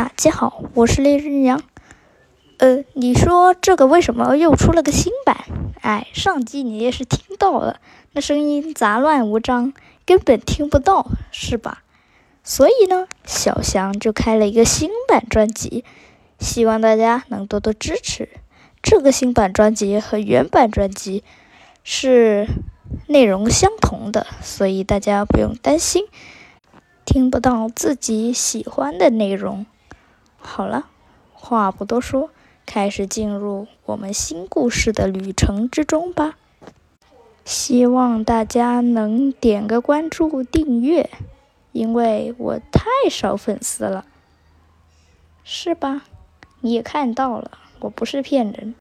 大家好，我是烈日阳。呃，你说这个为什么又出了个新版？哎，上集你也是听到了，那声音杂乱无章，根本听不到，是吧？所以呢，小翔就开了一个新版专辑，希望大家能多多支持。这个新版专辑和原版专辑是内容相同的，所以大家不用担心听不到自己喜欢的内容。好了，话不多说。开始进入我们新故事的旅程之中吧。希望大家能点个关注、订阅，因为我太少粉丝了，是吧？你也看到了，我不是骗人。